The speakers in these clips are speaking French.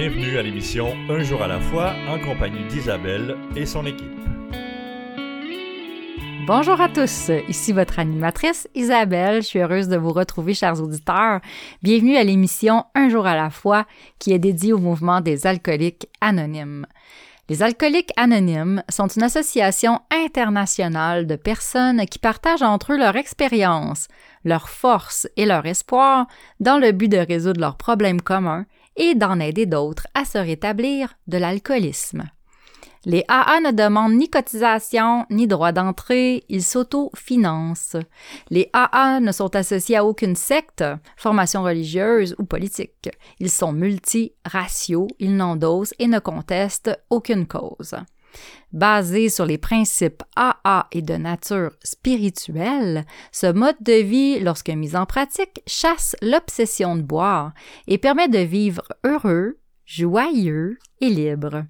Bienvenue à l'émission Un jour à la fois en compagnie d'Isabelle et son équipe. Bonjour à tous, ici votre animatrice Isabelle. Je suis heureuse de vous retrouver, chers auditeurs. Bienvenue à l'émission Un jour à la fois qui est dédiée au mouvement des alcooliques anonymes. Les alcooliques anonymes sont une association internationale de personnes qui partagent entre eux leur expérience, leur force et leur espoir dans le but de résoudre leurs problèmes communs et d'en aider d'autres à se rétablir de l'alcoolisme. Les AA ne demandent ni cotisation ni droit d'entrée, ils s'auto-financent. Les AA ne sont associés à aucune secte, formation religieuse ou politique. Ils sont multiraciaux, ils n'endossent et ne contestent aucune cause. Basé sur les principes AA et de nature spirituelle, ce mode de vie, lorsque mis en pratique, chasse l'obsession de boire et permet de vivre heureux, joyeux et libre.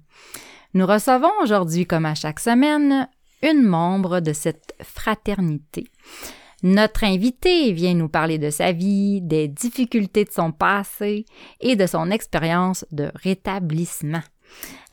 Nous recevons aujourd'hui, comme à chaque semaine, une membre de cette fraternité. Notre invité vient nous parler de sa vie, des difficultés de son passé et de son expérience de rétablissement.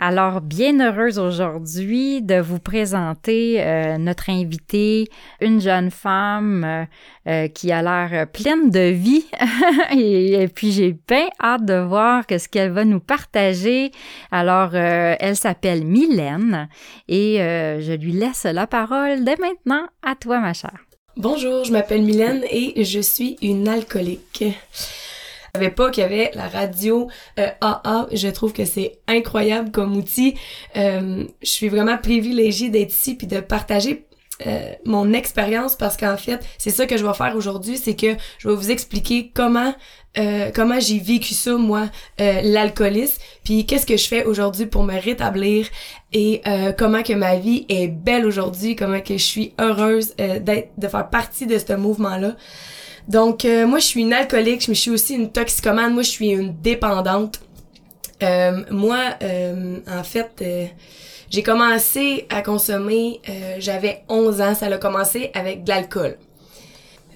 Alors, bien heureuse aujourd'hui de vous présenter euh, notre invitée, une jeune femme euh, euh, qui a l'air pleine de vie. et, puis, j'ai bien hâte de voir ce qu'elle va nous partager. Alors, elle s'appelle Mylène et je lui laisse la parole dès maintenant. À toi, ma chère. Bonjour, je m'appelle Mylène et je suis une alcoolique. Savais pas qu'il y avait la radio AA. Euh, je trouve que c'est incroyable comme outil. Euh, je suis vraiment privilégiée d'être ici puis de partager euh, mon expérience parce qu'en fait, c'est ça que je vais faire aujourd'hui, c'est que je vais vous expliquer comment comment j'ai vécu ça moi l'alcoolisme, puis qu'est-ce que je fais aujourd'hui pour me rétablir et comment que ma vie est belle aujourd'hui, comment que je suis heureuse d'être de faire partie de ce mouvement là. Donc, euh, moi, je suis une alcoolique, je suis aussi une toxicomane. Moi, je suis une dépendante. Euh, moi, euh, en fait, j'ai commencé à consommer, j'avais 11 ans, ça a commencé avec de l'alcool.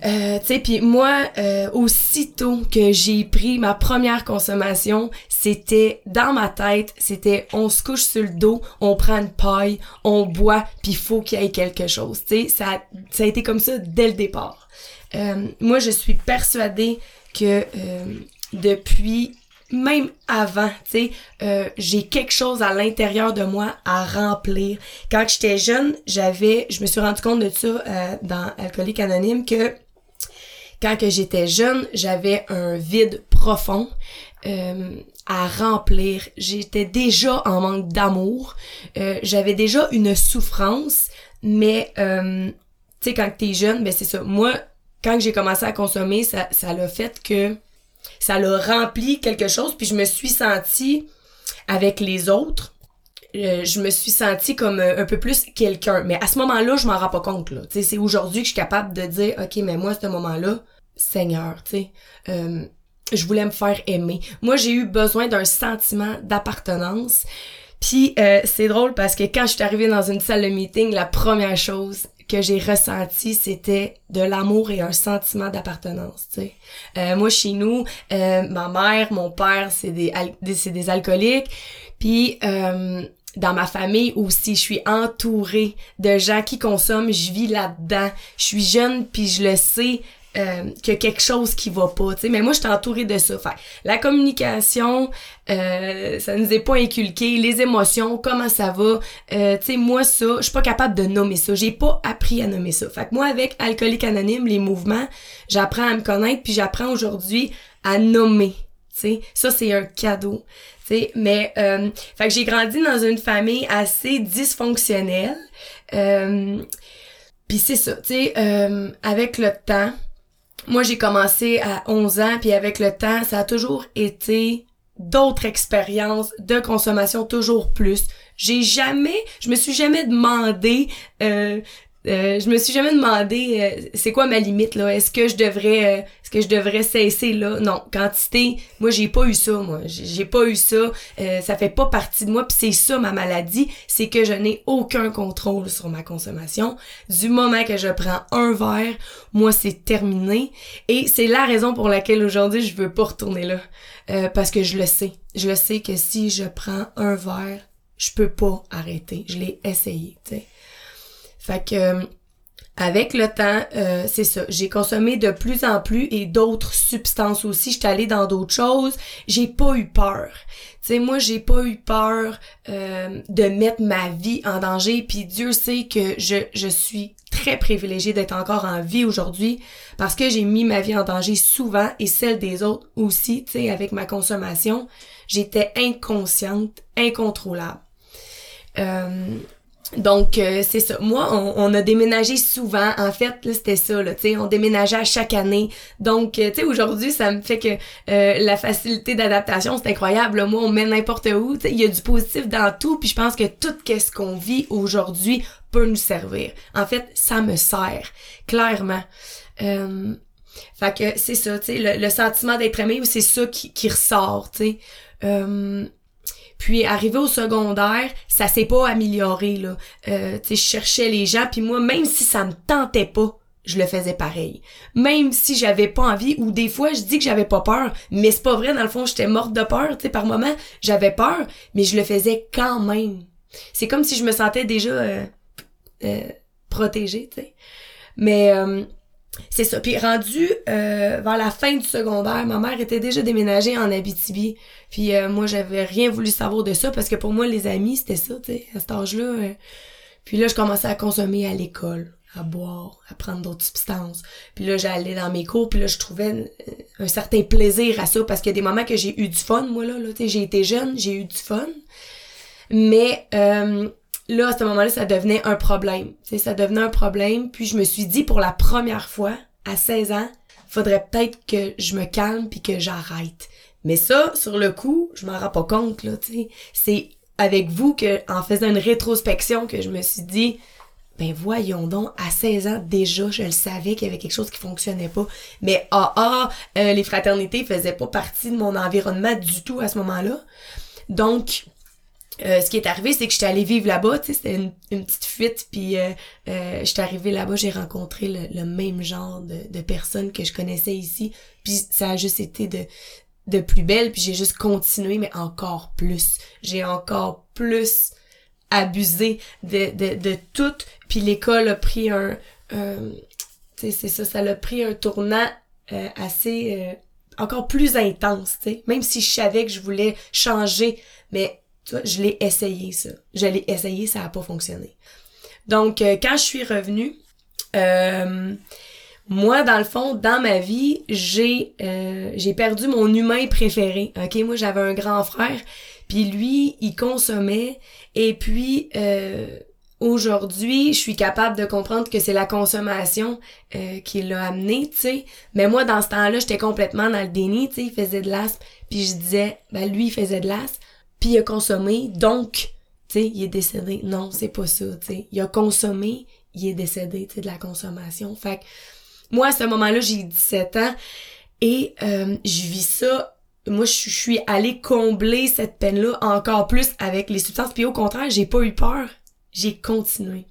Euh, tu sais, puis moi, aussitôt que j'ai pris ma première consommation, c'était dans ma tête, c'était on se couche sur le dos, on prend une paille, on boit, puis faut qu'il y ait quelque chose. Tu sais, ça, ça a été comme ça dès le départ. Euh, moi, je suis persuadée que euh, depuis même avant, tu sais, euh, j'ai quelque chose à l'intérieur de moi à remplir. Quand j'étais jeune, j'avais, je me suis rendu compte de ça dans Alcoolique Anonyme que quand que j'étais jeune, j'avais un vide profond à remplir. J'étais déjà en manque d'amour. j'avais déjà une souffrance, mais tu sais, quand t'es jeune, ben c'est ça. Moi, quand j'ai commencé à consommer, ça, ça l'a fait que ça l'a rempli quelque chose, puis je me suis sentie avec les autres. Euh, je me suis sentie comme euh, un peu plus quelqu'un. Mais à ce moment-là, je m'en rends pas compte. Là. c'est aujourd'hui que je suis capable de dire, OK, mais moi, à ce moment-là, Seigneur, tu sais, euh, je voulais me faire aimer. Moi, j'ai eu besoin d'un sentiment d'appartenance. Puis c'est drôle parce que quand je suis arrivée dans une salle de meeting, la première chose que j'ai ressenti, c'était de l'amour et un sentiment d'appartenance. Euh, moi, chez nous, euh, ma mère, mon père, c'est des, c'est des alcooliques. Puis, euh, dans ma famille aussi, je suis entourée de gens qui consomment, je vis là-dedans. Je suis jeune, puis je le sais, euh, quelque chose qui va pas, tu sais. Mais moi, je suis entourée de ça. Fait, la communication, euh, ça nous est pas inculqué. Les émotions, comment ça va. Euh, tu sais, moi, ça, je suis pas capable de nommer ça. J'ai pas appris à nommer ça. Fait que moi, avec Alcoolique Anonyme, les mouvements, j'apprends à me connaître, puis j'apprends aujourd'hui à nommer. Tu sais, ça, c'est un cadeau. Tu sais, mais, euh, fait que j'ai grandi dans une famille assez dysfonctionnelle. Euh, puis c'est ça, tu sais, euh, avec le temps, moi, j'ai commencé à 11 ans, puis avec le temps, ça a toujours été d'autres expériences de consommation toujours plus. J'ai jamais, je me suis jamais demandé euh, euh, je me suis jamais demandé euh, c'est quoi ma limite là? Est-ce que je devrais euh, est-ce que je devrais cesser là? Non. Quantité moi j'ai pas eu ça moi. J'ai pas eu ça. Ça fait pas partie de moi puis c'est ça ma maladie. C'est que je n'ai aucun contrôle sur ma consommation. Du moment que je prends un verre moi c'est terminé. Et c'est la raison pour laquelle aujourd'hui je veux pas retourner là. Parce que je le sais. Je sais que si je prends un verre, je peux pas arrêter. Je l'ai essayé, tu sais. Fait que avec le temps, euh, c'est ça. J'ai consommé de plus en plus et d'autres substances aussi. J'étais allée dans d'autres choses. J'ai pas eu peur. Tu sais, moi, j'ai pas eu peur euh, de mettre ma vie en danger. Puis Dieu sait que je, je suis très privilégiée d'être encore en vie aujourd'hui parce que j'ai mis ma vie en danger souvent et celle des autres aussi. Tu sais, avec ma consommation, j'étais inconsciente, incontrôlable. Euh, donc euh, c'est ça. Moi, on, a déménagé souvent. En fait, là, c'était ça. Là, on déménageait à chaque année. Donc, euh, tu sais, aujourd'hui, ça me fait que euh, la facilité d'adaptation, c'est incroyable. Moi, on met n'importe où. Il y a du positif dans tout. Puis je pense que tout ce qu'on vit aujourd'hui peut nous servir. En fait, ça me sert clairement. Euh, fait que c'est ça, tu sais, le, sentiment d'être aimé, c'est ça qui, qui ressort, tu sais. Puis arrivé au secondaire, ça s'est pas amélioré là. Euh, tu je cherchais les gens, puis moi même si ça me tentait pas, je le faisais pareil. Même si j'avais pas envie ou des fois je dis que j'avais pas peur, mais c'est pas vrai dans le fond, j'étais morte de peur, tu par moment, j'avais peur, mais je le faisais quand même. C'est comme si je me sentais déjà euh, euh protégée, tu sais. Mais euh, c'est ça. Puis rendu euh, vers la fin du secondaire, ma mère était déjà déménagée en Abitibi. Puis euh, moi, j'avais rien voulu savoir de ça parce que pour moi, les amis, c'était ça, tu sais, à cet âge-là. Euh. Puis là, je commençais à consommer à l'école, à boire, à prendre d'autres substances. Puis là, j'allais dans mes cours, puis là, je trouvais un certain plaisir à ça parce qu'il y a des moments que j'ai eu du fun, moi, là. là tu sais, j'ai été jeune, j'ai eu du fun. Mais là, à ce moment-là, ça devenait un problème. Tu ça devenait un problème. Puis je me suis dit pour la première fois, à 16 ans, faudrait peut-être que je me calme puis que j'arrête. Mais ça, sur le coup, je m'en rends pas compte, là, tu. C'est avec vous que, en faisant une rétrospection, que je me suis dit, ben voyons donc, à 16 ans, déjà, je le savais qu'il y avait quelque chose qui fonctionnait pas. Mais ah ah, euh, les fraternités faisaient pas partie de mon environnement du tout à ce moment-là. Donc, euh, ce qui est arrivé, c'est que j'étais allée vivre là-bas, tu sais, c'était une, une, petite fuite, puis euh, euh, j'étais arrivée là-bas, j'ai rencontré le, même genre de, de, personnes que je connaissais ici, puis ça a juste été de de plus belle, puis j'ai juste continué, mais encore plus. J'ai encore plus abusé de, de, de tout, puis l'école a pris un... tu sais, c'est ça, ça a pris un tournant euh, assez... encore plus intense, tu sais, même si je savais que je voulais changer, mais je l'ai essayé, ça. Je l'ai essayé, ça a pas fonctionné. Donc, euh, quand je suis revenue, euh, moi, dans le fond, dans ma vie, j'ai euh, j'ai perdu mon humain préféré. Ok, moi, j'avais un grand frère, puis lui, il consommait, et puis aujourd'hui, je suis capable de comprendre que c'est la consommation qui l'a amené, tu. Mais moi, dans ce temps-là, j'étais complètement dans le déni. Il faisait de l'asthme, puis je disais, ben lui, il faisait de l'asthme puis il a consommé, donc, tu sais, il est décédé. Non, c'est pas ça, tu sais. Il a consommé, il est décédé, tu sais, de la consommation. Fait que, moi, à ce moment-là, j'ai 17 ans et euh, je vis ça. Moi, je suis allée combler cette peine-là encore plus avec les substances. Puis au contraire, j'ai pas eu peur. J'ai continué.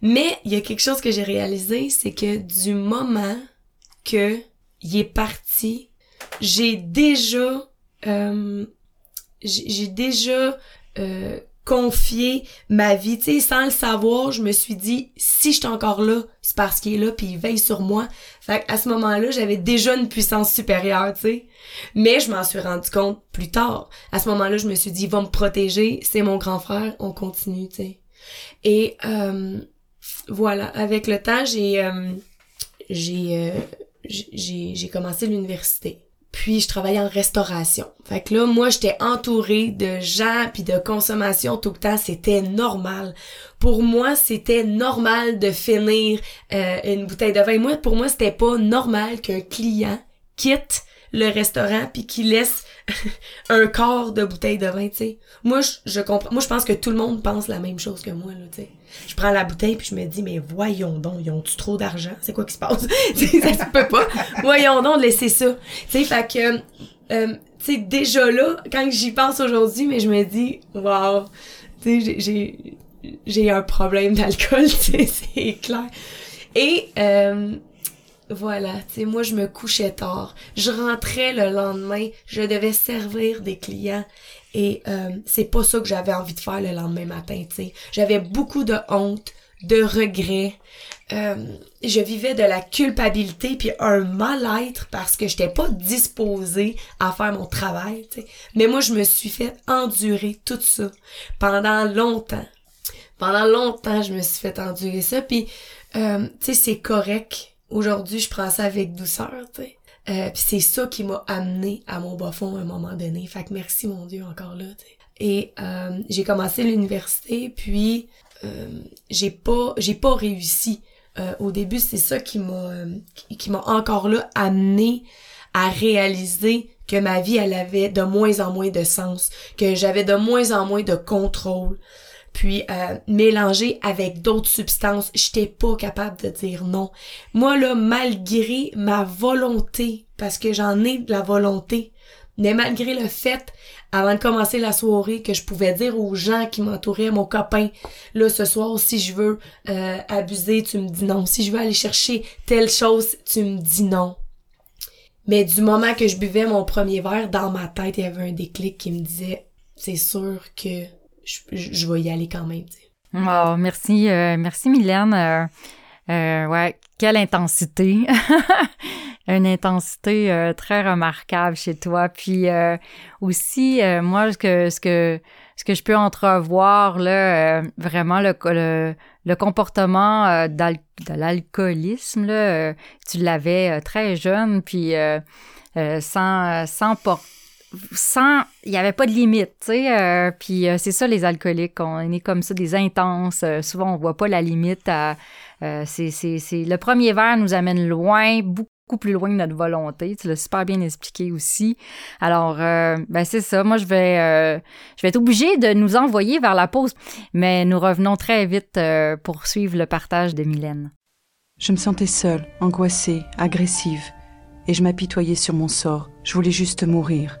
Mais il y a quelque chose que j'ai réalisé, c'est que du moment que il est parti, j'ai déjà euh, j'ai déjà euh, confié ma vie, tu sais, sans le savoir, je me suis dit, si je suis encore là, c'est parce qu'il est là, puis il veille sur moi. Fait à ce moment-là, j'avais déjà une puissance supérieure, tu sais. Mais je m'en suis rendu compte plus tard. À ce moment-là, je me suis dit, il va me protéger, c'est mon grand frère, on continue, tu sais. Et euh, voilà, avec le temps, j'ai euh, j'ai j'ai commencé l'université. Puis je travaillais en restauration. Fait que là, moi, j'étais entourée de gens puis de consommation tout le temps. C'était normal. Pour moi, c'était normal de finir euh, une bouteille de vin. Moi, pour moi, c'était pas normal qu'un client quitte le restaurant puis qu'il laisse un quart de bouteille de vin, tu. Moi, je, comprends. Moi, je pense que tout le monde pense la même chose que moi, là, tu. Je prends la bouteille puis je me dis, mais voyons donc, ils ont-tu trop d'argent? C'est quoi qui se passe? ça se peut pas. Voyons donc, laisser ça. Tu sais, fait que, euh, tu sais, déjà là, quand j'y pense aujourd'hui, mais je me dis, wow, tu sais, j'ai, j'ai un problème d'alcool, c'est clair. Et, euh, Voilà, tu moi je me couchais tard. Je rentrais le lendemain, je devais servir des clients et euh, c'est pas ça que j'avais envie de faire le lendemain matin, tu. J'avais beaucoup de honte, de regrets. Euh, je vivais de la culpabilité puis un mal-être parce que j'étais pas disposée à faire mon travail, tu sais. Mais moi je me suis fait endurer tout ça pendant longtemps. Pendant longtemps, je me suis fait endurer ça puis euh, tu sais c'est correct aujourd'hui, je prends ça avec douceur, tu. Euh, puis c'est ça qui m'a amené à mon bas fond à un moment donné. Fait que merci mon Dieu encore là. sais. Et euh, j'ai commencé l'université, puis euh, j'ai pas j'ai pas réussi. Euh, au début, c'est ça qui m'a qui m'a encore là amené à réaliser que ma vie elle avait de moins en moins de sens, que j'avais de moins en moins de contrôle, puis euh, mélanger avec d'autres substances, j'étais pas capable de dire non. Moi là, malgré ma volonté, parce que j'en ai de la volonté, mais malgré le fait, avant de commencer la soirée, que je pouvais dire aux gens qui m'entouraient, mon copain, là ce soir, si je veux euh, abuser, tu me dis non. Si je veux aller chercher telle chose, tu me dis non. Mais du moment que je buvais mon premier verre, dans ma tête, il y avait un déclic qui me disait, c'est sûr que je, vais y aller quand même. Oh, merci, euh, merci Mylène. Euh, euh, ouais, quelle intensité. Une intensité euh, très remarquable chez toi. Puis aussi, moi, ce que, ce que ce que je peux entrevoir là, vraiment le, le, le comportement de l'alcoolisme là, tu l'avais très jeune, puis sans sans porter sans il y avait pas de limite tu sais euh, puis euh, c'est ça les alcooliques on est comme ça des intenses euh, souvent on voit pas la limite c'est c'est c'est le premier verre nous amène loin beaucoup plus loin de notre volonté tu l'as super bien expliqué aussi. Alors ben c'est ça moi je vais je vais être obligée de nous envoyer vers la pause mais nous revenons très vite pour suivre le partage de Mylène. Je me sentais seule angoissée agressive et je m'apitoyais sur mon sort. Je voulais juste mourir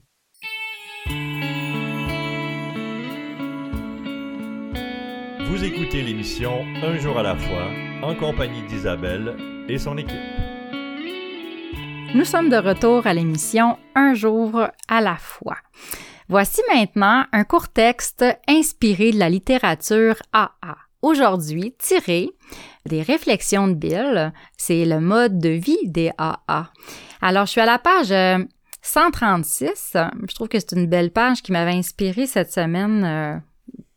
Vous écoutez l'émission Un jour à la fois en compagnie d'Isabelle et son équipe. Nous sommes de retour à l'émission Un jour à la fois. Voici maintenant un court texte inspiré de la littérature AA. Aujourd'hui, tiré des réflexions de Bill, c'est le mode de vie des AA. Alors, je suis à la page 136. Je trouve que c'est une belle page qui m'avait inspiré cette semaine euh,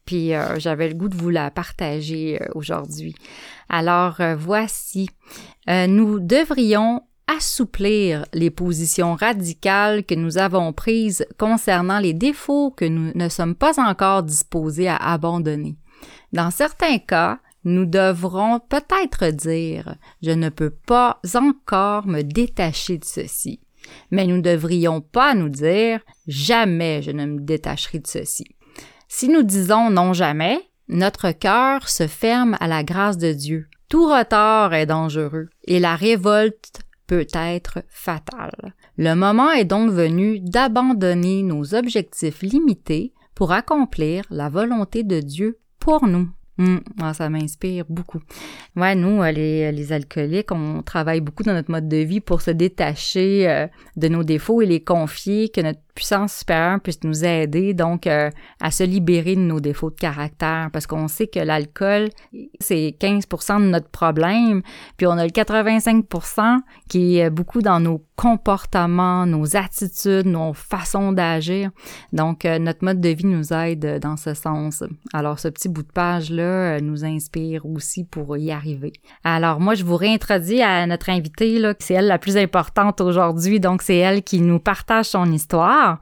puis euh, j'avais le goût de vous la partager euh, aujourd'hui. Alors euh, voici, nous devrions assouplir les positions radicales que nous avons prises concernant les défauts que nous ne sommes pas encore disposés à abandonner. Dans certains cas, nous devrons peut-être dire je ne peux pas encore me détacher de ceci. Mais nous ne devrions pas nous dire jamais je ne me détacherai de ceci. Si nous disons non jamais, notre cœur se ferme à la grâce de Dieu. Tout retard est dangereux et la révolte peut être fatale. Le moment est donc venu d'abandonner nos objectifs limités pour accomplir la volonté de Dieu pour nous. Hum, ça m'inspire beaucoup. Ouais, nous, euh, les, les, alcooliques, on travaille beaucoup dans notre mode de vie pour se détacher euh, de nos défauts et les confier, que notre puissance supérieure puisse nous aider donc euh, à se libérer de nos défauts de caractère parce qu'on sait que l'alcool c'est 15% de notre problème puis on a le 85% qui est beaucoup dans nos comportements, nos attitudes, nos façons d'agir. Donc notre mode de vie nous aide dans ce sens. Alors ce petit bout de page histoires-là nous inspirent aussi pour y arriver. Alors moi, je vous réintroduis à notre invitée, là, c'est elle la plus importante aujourd'hui, donc c'est elle qui nous partage son histoire.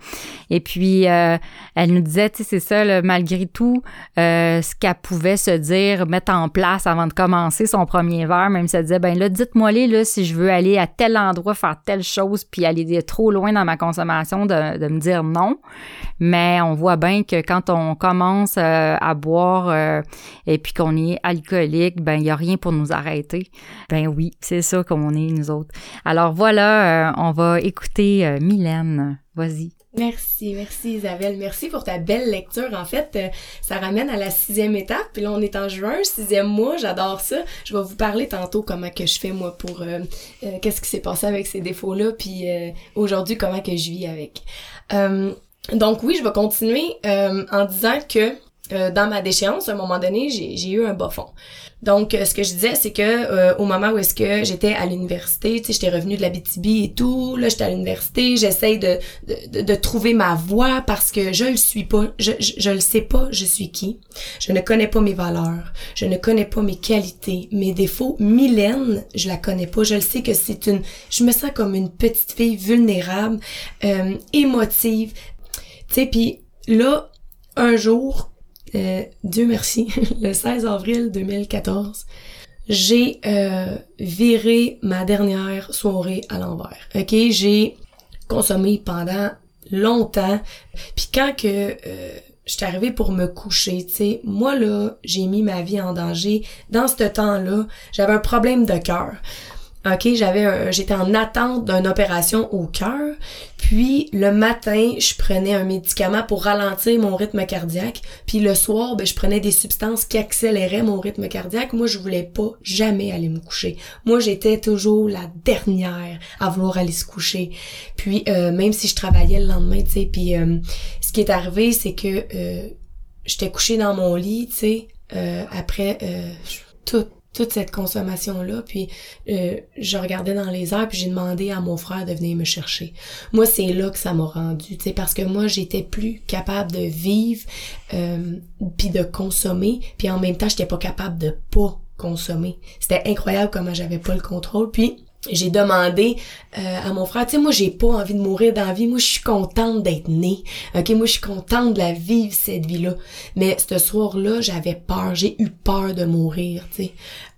Et puis, euh, elle nous disait, c'est ça, malgré tout, euh, ce qu'elle pouvait se dire, mettre en place avant de commencer son premier verre, même si elle disait, ben là, dites-moi les là, si je veux aller à tel endroit, faire telle chose, puis aller trop loin dans ma consommation, de, me dire non. Mais on voit bien que quand on commence euh, à boire euh, et puis qu'on est alcoolique, ben il a rien pour nous arrêter. Ben oui, c'est ça qu'on est nous autres. Alors voilà, euh, on va écouter Mylène. Vas-y. Merci, merci Isabelle. Merci pour ta belle lecture. En fait, ça ramène à la sixième étape. Puis là, on est en juin, sixième mois. J'adore ça. Je vais vous parler tantôt comment que je fais moi pour qu'est-ce qui s'est passé avec ces défauts-là. Puis aujourd'hui, comment que je vis avec. Donc oui, je vais continuer euh, en disant que euh, dans ma déchéance, à un moment donné, j'ai eu un bas fond. Donc, euh, ce que je disais, c'est que au moment où est-ce que j'étais à l'université, tu sais, j'étais revenue de la BTB et tout, là, j'étais à l'université, j'essaye de, de, de, trouver ma voie parce que je le suis pas, je, je, je, le sais pas, je suis qui. Je ne connais pas mes valeurs, je ne connais pas mes qualités, mes défauts. Mylène, je la connais pas, je le sais que c'est une, je me sens comme une petite fille vulnérable, euh, émotive, tu sais, puis là, un jour, euh, Dieu merci, le 16 avril 2014, j'ai euh, viré ma dernière soirée à l'envers. OK, j'ai consommé pendant longtemps. Puis quand que euh, j'étais arrivée pour me coucher, tu sais, moi là, j'ai mis ma vie en danger. Dans ce temps-là, j'avais un problème de cœur. OK, j'avais j'étais en attente d'une opération au cœur. Puis le matin, je prenais un médicament pour ralentir mon rythme cardiaque. Puis le soir, ben, je prenais des substances qui accéléraient mon rythme cardiaque. Moi, je voulais pas jamais aller me coucher. Moi, j'étais toujours la dernière à vouloir aller se coucher. Puis euh, même si je travaillais le lendemain, tu sais, puis euh, ce qui est arrivé, c'est que euh, j'étais couchée dans mon lit, tu sais, après tout toute cette consommation-là, puis euh, je regardais dans les airs, puis j'ai demandé à mon frère de venir me chercher. Moi, c'est là que ça m'a rendu, tu parce que moi, j'étais plus capable de vivre, euh, puis de consommer, puis en même temps, j'étais pas capable de pas consommer. C'était incroyable comment j'avais pas le contrôle, puis j'ai demandé euh, à mon frère, tu sais, moi j'ai pas envie de mourir dans la vie, moi je suis contente d'être née, ok, moi je suis contente de la vivre cette vie-là. Mais ce soir-là, j'avais peur, j'ai eu peur de mourir, tu sais.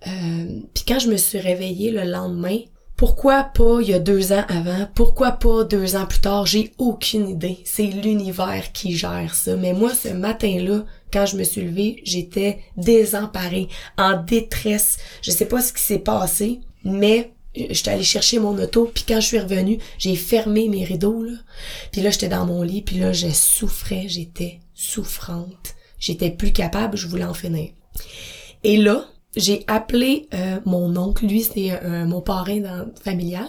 Euh, Puis quand je me suis réveillée le lendemain, pourquoi pas il y a deux ans avant? Pourquoi pas deux ans plus tard? J'ai aucune idée. C'est l'univers qui gère ça. Mais moi, ce matin-là, quand je me suis levée, j'étais désemparée, en détresse. Je sais pas ce qui s'est passé, mais j'étais allée chercher mon auto, puis quand je suis revenue, j'ai fermé mes rideaux, là. Puis là, j'étais dans mon lit, puis là, je souffrais, j'étais souffrante. J'étais plus capable, je voulais en finir. Et là, j'ai appelé euh, mon oncle, lui, c'est mon parrain familial.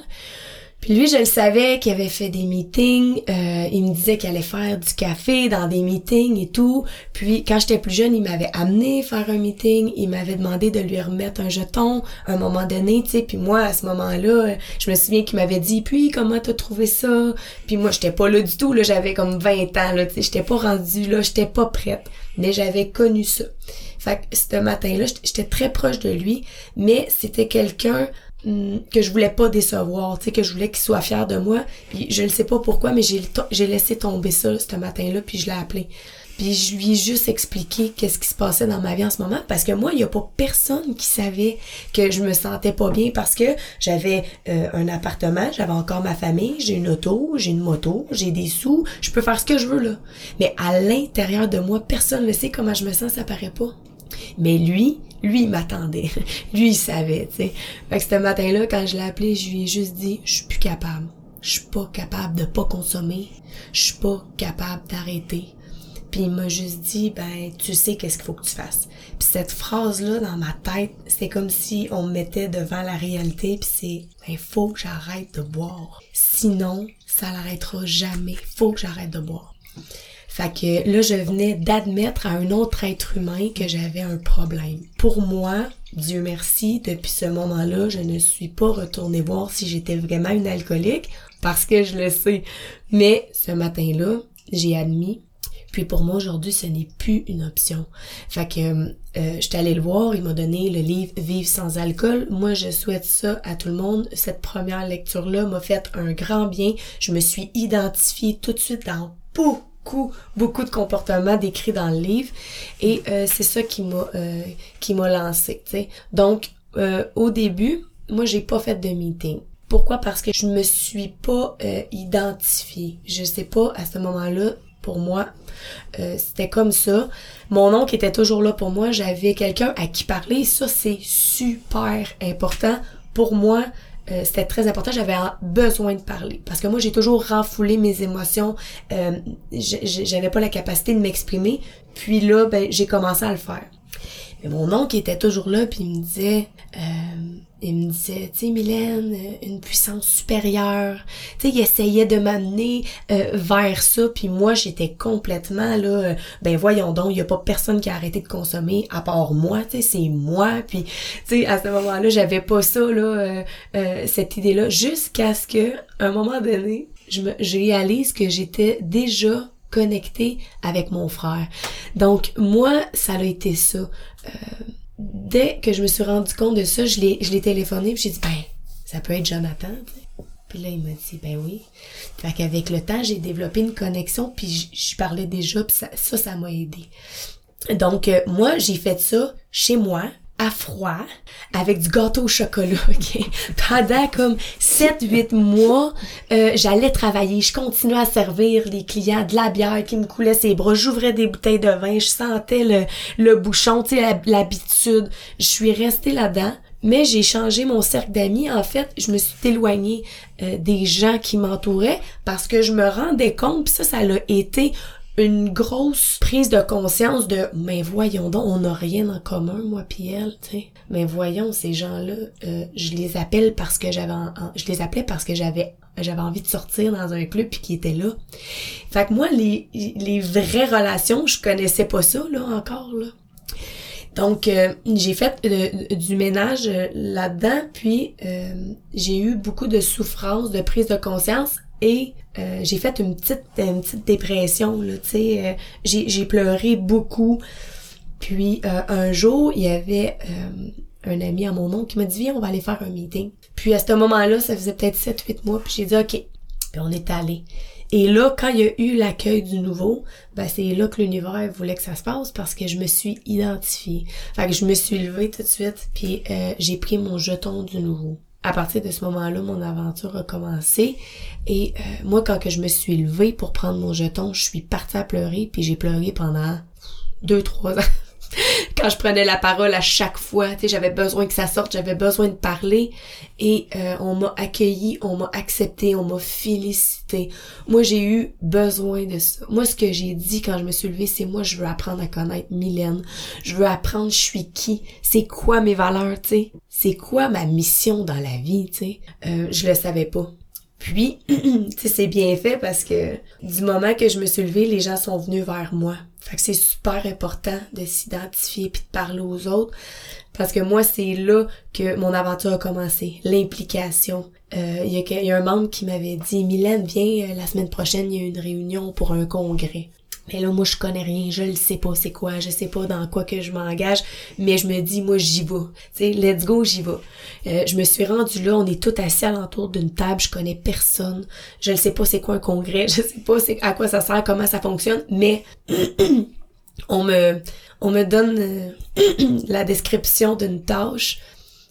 Puis lui, je le savais qu'il avait fait des meetings. Euh, il me disait qu'il allait faire du café dans des meetings et tout. Puis quand j'étais plus jeune, il m'avait amené faire un meeting. Il m'avait demandé de lui remettre un jeton à un moment donné, tu sais. Puis moi, à ce moment-là, je me souviens qu'il m'avait dit, puis comment t'as trouvé ça? Puis moi, j'étais pas là du tout. Là, j'avais comme 20 ans. Là, tu sais, j'étais pas rendue là, j'étais pas prête. Mais j'avais connu ça. Fait que ce matin-là, j'étais très proche de lui, mais c'était quelqu'un que je voulais pas décevoir, tu sais, que je voulais qu'il soit fier de moi. Puis je ne sais pas pourquoi, mais j'ai, laissé tomber ça ce matin-là, puis je l'ai appelé. Puis je lui ai juste expliqué qu'est-ce qui se passait dans ma vie en ce moment parce que moi, il y a pas personne qui savait que je me sentais pas bien parce que j'avais euh, un appartement, j'avais encore ma famille, j'ai une auto, j'ai une moto, j'ai des sous, je peux faire ce que je veux là. Mais à l'intérieur de moi, personne ne sait comment je me sens, ça paraît pas. Mais lui, lui, il m'attendait. lui, il savait, tu sais. Fait que ce matin-là, quand je l'ai appelé, je lui ai juste dit, je suis plus capable. Je suis pas capable de pas consommer. Je suis pas capable d'arrêter. Puis il m'a juste dit, ben, tu sais qu'est-ce qu'il faut que tu fasses. Puis cette phrase-là, dans ma tête, c'est comme si on me mettait devant la réalité, puis c'est, ben, faut que j'arrête de boire. Sinon, ça l'arrêtera jamais. Faut que j'arrête de boire. Fait que là, je venais d'admettre à un autre être humain que j'avais un problème. Pour moi, Dieu merci, depuis ce moment-là, je ne suis pas retournée voir si j'étais vraiment une alcoolique parce que je le sais. Mais ce matin-là, j'ai admis. Puis pour moi aujourd'hui, ce n'est plus une option. Fait que euh, allée le voir, il m'a donné le livre Vivre sans alcool. Moi, je souhaite ça à tout le monde. Cette première lecture-là m'a fait un grand bien. Je me suis identifiée tout de suite dans beaucoup, beaucoup de comportements décrits dans le livre. Et euh, c'est ça qui m'a euh, qui m'a lancé. sais. Donc, euh, au début, moi, j'ai pas fait de meeting. Pourquoi? Parce que je me suis pas euh, identifiée. Je sais pas, à ce moment-là, pour moi, euh, c'était comme ça. Mon oncle était toujours là pour moi. J'avais quelqu'un à qui parler. Ça, c'est super important. Pour moi, euh, c'était très important. J'avais besoin de parler. Parce que moi, j'ai toujours renfoulé mes émotions. Euh, J'avais pas la capacité de m'exprimer. Puis là, ben, j'ai commencé à le faire. Mais mon oncle était toujours là, puis il me disait... Euh, il me disait, tu sais, Mylène, euh, une puissance supérieure. Tu sais, il essayait de m'amener euh, vers ça, puis moi, j'étais complètement là, euh, ben voyons donc, il y a pas personne qui a arrêté de consommer à part moi, tu sais, c'est moi. Puis, tu sais, à ce moment-là, j'avais pas ça, là, cette idée-là, jusqu'à ce que, un moment donné, je me, je réalise que j'étais déjà connectée avec mon frère. Donc, moi, ça a été ça dès que je me suis rendu compte de ça, je l'ai, je l'ai téléphoné puis j'ai dit, ben, ça peut être Jonathan, Puis là, il m'a dit, ben oui. Fait qu'avec le temps, j'ai développé une connexion puis je parlais déjà puis ça, ça, ça m'a aidé. Donc, euh, moi, j'ai fait ça chez moi, à froid avec du gâteau au chocolat? Pendant comme 7-8 mois, euh, j'allais travailler, je continuais à servir les clients de la bière qui me coulait ses bras, j'ouvrais des bouteilles de vin, je sentais le, le bouchon, tu sais, l'habitude. Je suis restée là-dedans, mais j'ai changé mon cercle d'amis. En fait, je me suis éloignée euh, des gens qui m'entouraient parce que je me rendais compte, pis ça, ça l'a été une grosse prise de conscience de mais voyons donc on n'a rien en commun moi puis elle tu mais voyons ces gens-là euh, je les appelle parce que j'avais je les appelais parce que j'avais j'avais envie de sortir dans un club puis qui était là. Fait que moi les les vraies relations je connaissais pas ça là encore là. Donc euh, j'ai fait euh, du ménage là-dedans puis j'ai eu beaucoup de souffrance de prise de conscience et euh, j'ai fait une petite une petite dépression là tu sais euh, j'ai j'ai pleuré beaucoup. Puis euh, un jour il y avait un ami à mon nom qui m'a dit viens on va aller faire un meeting puis à ce moment-là ça faisait peut-être 7 8 mois puis j'ai dit OK puis on est allé. Et là quand il y a eu l'accueil du nouveau ben c'est là que l'univers voulait que ça se passe parce que je me suis identifiée. Fait que je me suis levée tout de suite puis j'ai pris mon jeton du nouveau à partir de ce moment-là, mon aventure a commencé. Et euh, moi, quand que je me suis levée pour prendre mon jeton, je suis partie à pleurer, puis j'ai pleuré pendant deux, trois ans. quand je prenais la parole à chaque fois, tu j'avais besoin que ça sorte, j'avais besoin de parler et euh, on m'a accueilli, on m'a accepté, on m'a félicité. Moi, j'ai eu besoin de ça. Moi, ce que j'ai dit quand je me suis levée, c'est moi, je veux apprendre à connaître Mylène. Je veux apprendre je suis qui, c'est quoi mes valeurs, tu. C'est quoi ma mission dans la vie, tu sais? Euh, je le savais pas. Puis, c'est bien fait parce que du moment que je me suis levée, les gens sont venus vers moi. Fait que c'est super important de s'identifier puis de parler aux autres parce que moi, c'est là que mon aventure a commencé, l'implication. Euh, il y, y, a un membre qui m'avait dit, Mylène, viens, euh, la semaine prochaine, il y a une réunion pour un congrès. Mais là, moi, je connais rien, je le sais pas c'est quoi, je sais pas dans quoi que je m'engage, mais je me dis, moi, j'y vais. Tu sais, let's go, j'y vais. Euh, je me suis rendue là, on est tout assis alentour d'une table, je connais personne, je ne sais pas c'est quoi un congrès, je sais pas c'est à quoi ça sert, comment ça fonctionne, mais on me, on me donne euh, la description d'une tâche,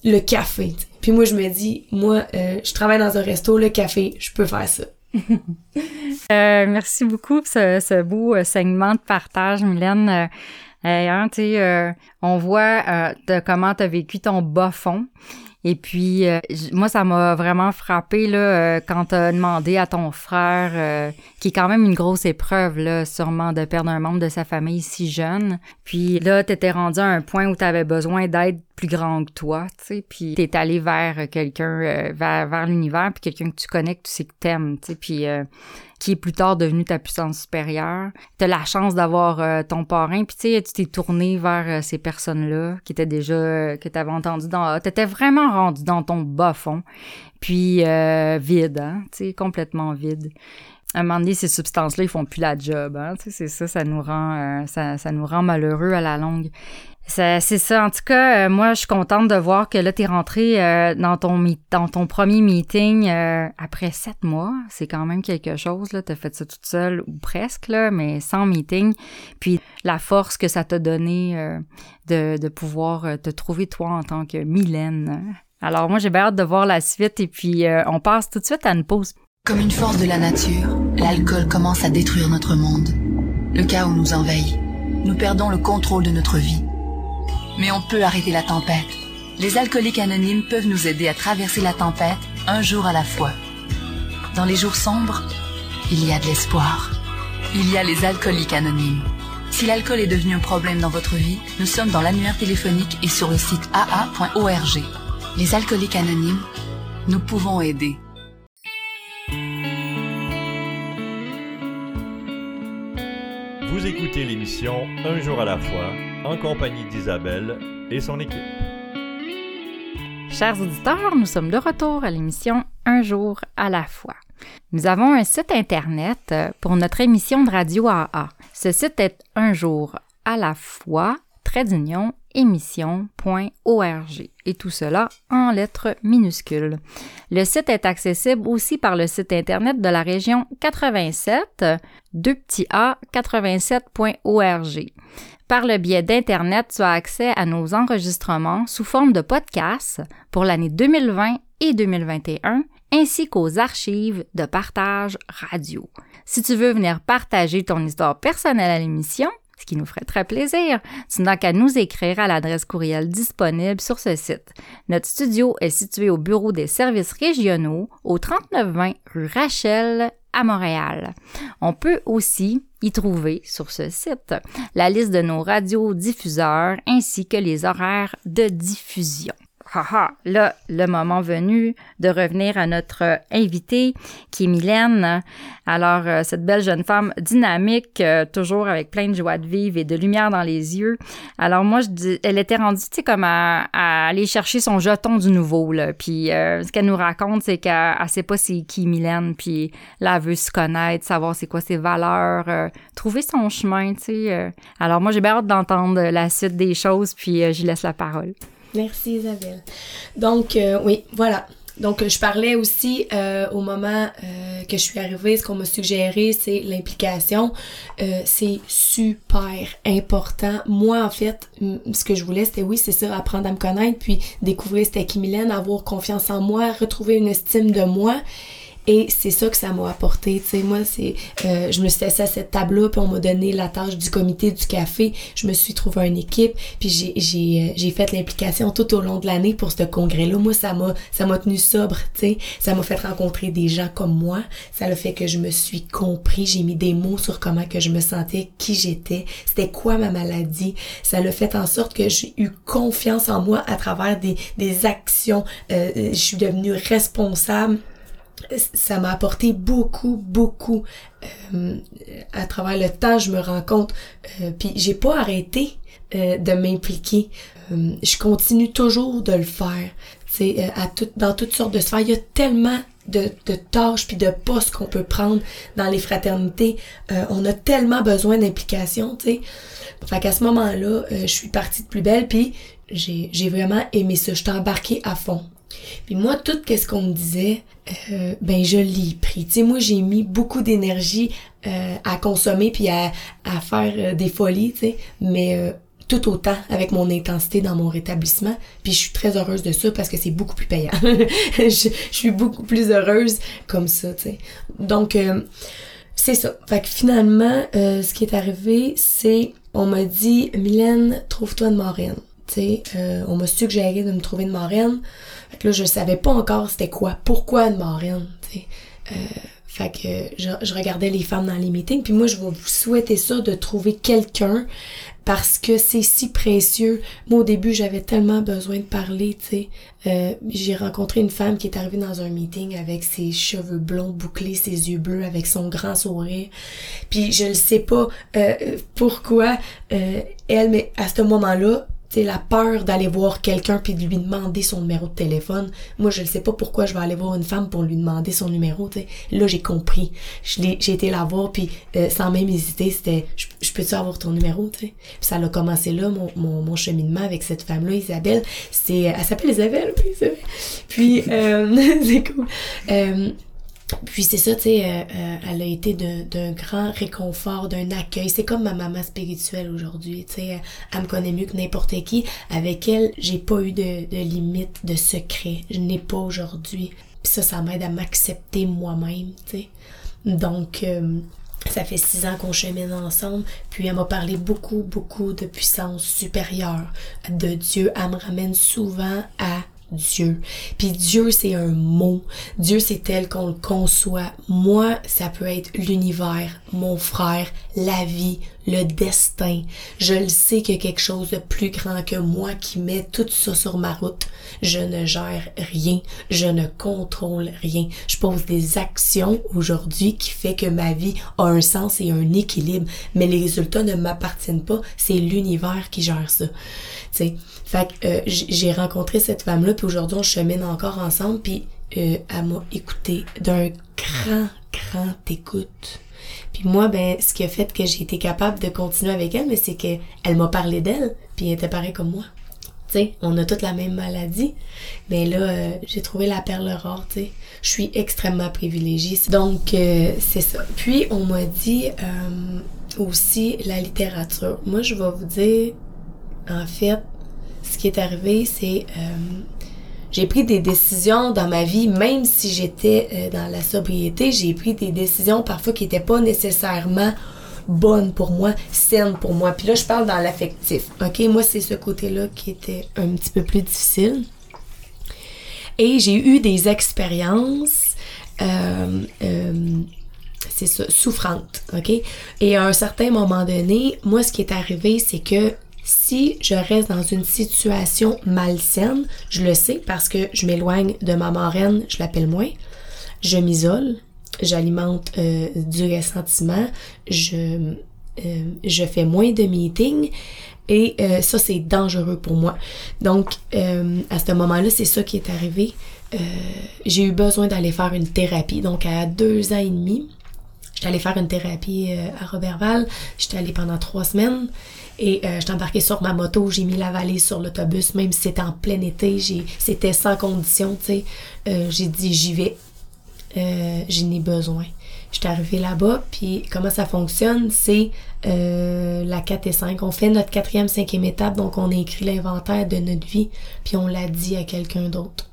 le café. Puis moi, je me dis, moi, euh, je travaille dans un resto, le café, je peux faire ça. Euh, merci beaucoup pour ce, ce, beau euh, segment de partage, Mylène. Euh, hein, euh on voit de comment tu as vécu ton bas fond. Et puis, moi, ça m'a vraiment frappé là, quand tu demandé à ton frère, qui est quand même une grosse épreuve, là, sûrement, de perdre un membre de sa famille si jeune. Puis là, tu rendu à un point où tu avais besoin d'aide plus grand que toi, tu sais, puis t'es allé vers quelqu'un, vers, vers l'univers, puis quelqu'un que tu connais, que tu sais que t'aimes, tu sais, puis qui est plus tard devenu ta puissance supérieure. T'as la chance d'avoir euh, ton parrain, puis tu t'es tourné vers euh, ces personnes-là qui étaient déjà, euh, que t'avais entendu dans... T'étais vraiment rendu dans ton bas fond, puis vide, hein, tu sais, complètement vide. à un moment donné, ces substances-là, ils font plus la job. Hein? Tu sais, c'est ça, ça nous rend, euh, ça, ça nous rend malheureux à la longue. C'est ça. En tout cas, euh, moi, je suis contente de voir que là, tu es rentré euh, dans, ton, dans ton premier meeting euh, après sept mois. C'est quand même quelque chose. Tu as fait ça toute seule ou presque, là, mais sans meeting. Puis la force que ça t'a donné de, de pouvoir te trouver toi en tant que Mylène. Alors moi, j'ai bien hâte de voir la suite et puis on passe tout de suite à une pause. Comme une force de la nature, l'alcool commence à détruire notre monde. Le chaos nous envahit. Nous perdons le contrôle de notre vie. Mais on peut arrêter la tempête. Les alcooliques anonymes peuvent nous aider à traverser la tempête un jour à la fois. Dans les jours sombres, il y a de l'espoir. Il y a les alcooliques anonymes. Si l'alcool est devenu un problème dans votre vie, nous sommes dans l'annuaire téléphonique et sur le site aa.org. Les alcooliques anonymes, nous pouvons aider. Vous écoutez l'émission Un jour à la fois en compagnie d'Isabelle et son équipe. Chers auditeurs, nous sommes de retour à l'émission Un jour à la fois. Nous avons un site internet euh, pour notre émission de radio AA. Ce site est un jour à la fois, trait d'union, émission.org et tout cela en lettres minuscules. Le site est accessible aussi par le site internet de la région 87, 2 petits a 87.org. Par le biais d'Internet, tu as accès à nos enregistrements sous forme de podcasts pour l'année 2020 et 2021, ainsi qu'aux archives de partage radio. Si tu veux venir partager ton histoire personnelle à l'émission, ce qui nous ferait très plaisir, tu n'as qu'à nous écrire à l'adresse courriel disponible sur ce site. Notre studio est situé au bureau des services régionaux au 3920 rue Rachel à Montréal. On peut aussi y trouver sur ce site la liste de nos radiodiffuseurs ainsi que les horaires de diffusion haha, là, le moment venu de revenir à notre invitée qui est Mylène. Alors, euh, cette belle jeune femme dynamique, euh, toujours avec plein de joie de vivre et de lumière dans les yeux. Alors, moi, je elle était rendue, tu sais, comme à, aller chercher son jeton du nouveau, là. Puis, euh, ce qu'elle nous raconte, c'est qu'elle ne sait pas c'est qui Mylène, puis là, elle veut se connaître, savoir c'est quoi ses valeurs, trouver son chemin, tu sais. Alors, moi, j'ai bien hâte d'entendre la suite des choses, puis j'y laisse la parole. Merci Isabelle. Donc euh, oui, voilà. Donc je parlais aussi euh, au moment euh, que je suis arrivée, ce qu'on m'a suggéré, c'est l'implication. c'est super important. Moi en fait, ce que je voulais, c'était oui, c'est ça, apprendre à me connaître, puis découvrir c'était qui avoir confiance en moi, retrouver une estime de moi. Et c'est ça que ça m'a apporté. Tu sais, moi, c'est, euh, je me suis assise à cette table-là, puis on m'a donné la tâche du comité du café. Je me suis trouvé une équipe, puis j'ai, j'ai, euh, j'ai fait l'implication tout au long de l'année pour ce congrès-là. Moi, ça m'a, ça m'a tenu sobre, tu sais. Ça m'a fait rencontrer des gens comme moi. Ça a fait que je me suis compris. J'ai mis des mots sur comment que je me sentais, qui j'étais, c'était quoi ma maladie. Ça l'a fait en sorte que j'ai eu confiance en moi à travers des, des actions. Euh, je suis devenue responsable ça m'a apporté beaucoup, beaucoup euh, à travers le temps. Je me rends compte, euh, puis j'ai pas arrêté euh, de m'impliquer. Euh, je continue toujours de le faire. C'est à tout, dans toutes sortes de sphères. Il y a tellement de, de tâches puis de postes qu'on peut prendre dans les fraternités. on a tellement besoin d'implication, tu sais. Fait qu'à ce moment-là, je suis partie de plus belle puis j'ai, vraiment aimé ça. Je t'ai embarqué à fond. Puis moi, tout ce qu'on me disait, euh, ben je l'ai pris. Tu sais, moi, j'ai mis beaucoup d'énergie euh, à consommer puis à, à faire euh, des folies, tu sais, mais tout autant avec mon intensité dans mon rétablissement. Puis je suis très heureuse de ça parce que c'est beaucoup plus payant. je, suis beaucoup plus heureuse comme ça, tu sais. Donc, c'est ça. Fait que finalement, ce qui est arrivé, c'est on m'a dit, Mylène, trouve-toi de marraine. Tu sais, on m'a suggéré de me trouver une marraine. Là, je savais pas encore c'était quoi, pourquoi une marraine, tu sais. Euh, fait que je, je, regardais les femmes dans les meetings, puis moi, je vais vous souhaiter ça, de trouver quelqu'un, parce que c'est si précieux. Moi, au début, j'avais tellement besoin de parler, tu sais. Euh, j'ai rencontré une femme qui est arrivée dans un meeting avec ses cheveux blonds bouclés, ses yeux bleus, avec son grand sourire. Puis je ne sais pas euh, pourquoi euh, elle, mais à ce moment-là, tu sais, la peur d'aller voir quelqu'un puis de lui demander son numéro de téléphone. Moi, je ne sais pas pourquoi je vais aller voir une femme pour lui demander son numéro, tu sais. Là, j'ai compris. J'ai été la voir puis euh, sans même hésiter, c'était je, peux-tu avoir ton numéro. Puis ça a commencé là, mon, mon, mon cheminement avec cette femme-là, Isabelle. C'est, elle s'appelle Isabelle. Puis, euh, c'est cool. Euh, puis c'est ça, tu sais, euh, euh, elle a été d'un grand réconfort, d'un accueil. C'est comme ma maman spirituelle aujourd'hui, tu sais. Elle me connaît mieux que n'importe qui. Avec elle, j'ai pas eu de, de limite, de secret. Je n'ai pas aujourd'hui. Puis ça, ça m'aide à m'accepter moi-même, tu sais. Donc, euh, ça fait six ans qu'on chemine ensemble, puis elle m'a parlé beaucoup, beaucoup de puissance supérieure, de Dieu. Elle me ramène souvent à Dieu. Puis Dieu, c'est un mot. Dieu, c'est tel qu'on le conçoit. Moi, ça peut être l'univers, mon frère, la vie, le destin. Je le sais qu'il y a quelque chose de plus grand que moi qui met tout ça sur ma route. Je ne gère rien. Je ne contrôle rien. Je pose des actions aujourd'hui qui fait que ma vie a un sens et un équilibre. Mais les résultats ne m'appartiennent pas. C'est l'univers qui gère ça. Tu sais. Fait que euh, j'ai rencontré cette femme-là, puis aujourd'hui on chemine encore ensemble, puis euh, elle m'a écouté d'un grand, grand écoute. Puis moi, ben, ce qui a fait que j'ai été capable de continuer avec elle, mais c'est que elle m'a parlé d'elle, puis elle était pareille comme moi. Tu on a toutes la même maladie, mais là, euh, j'ai trouvé la perle rare, tu sais. Je suis extrêmement privilégiée. Donc, euh, c'est ça. Puis, on m'a dit aussi la littérature. Moi, je vais vous dire, en fait, ce qui est arrivé, c'est euh, j'ai pris des décisions dans ma vie, même si j'étais euh, dans la sobriété, j'ai pris des décisions parfois qui n'étaient pas nécessairement bonnes pour moi, saines pour moi. Puis là, je parle dans l'affectif. OK? Moi, c'est ce côté-là qui était un petit peu plus difficile. Et j'ai eu des expériences euh, c'est ça, souffrantes, OK? Et à un certain moment donné, moi, ce qui est arrivé, c'est que si je reste dans une situation malsaine, je le sais parce que je m'éloigne de ma marraine, je l'appelle moins, je m'isole, j'alimente euh, du ressentiment, je, euh, je fais moins de meetings et euh, ça c'est dangereux pour moi. Donc à ce moment-là, c'est ça qui est arrivé. j'ai eu besoin d'aller faire une thérapie. Donc à deux ans et demi, j'étais allée faire une thérapie à Robertval. J'étais allée pendant trois semaines. Et euh, j'étais embarquée sur ma moto, j'ai mis la valise sur l'autobus, même si c'était en plein été, c'était sans condition, tu sais. Euh, j'ai dit j'y vais, euh, j'en ai besoin. J'étais arrivée là-bas, puis comment ça fonctionne, c'est euh, la 4 et 5. On fait notre quatrième, cinquième étape, donc on a écrit l'inventaire de notre vie, puis on l'a dit à quelqu'un d'autre.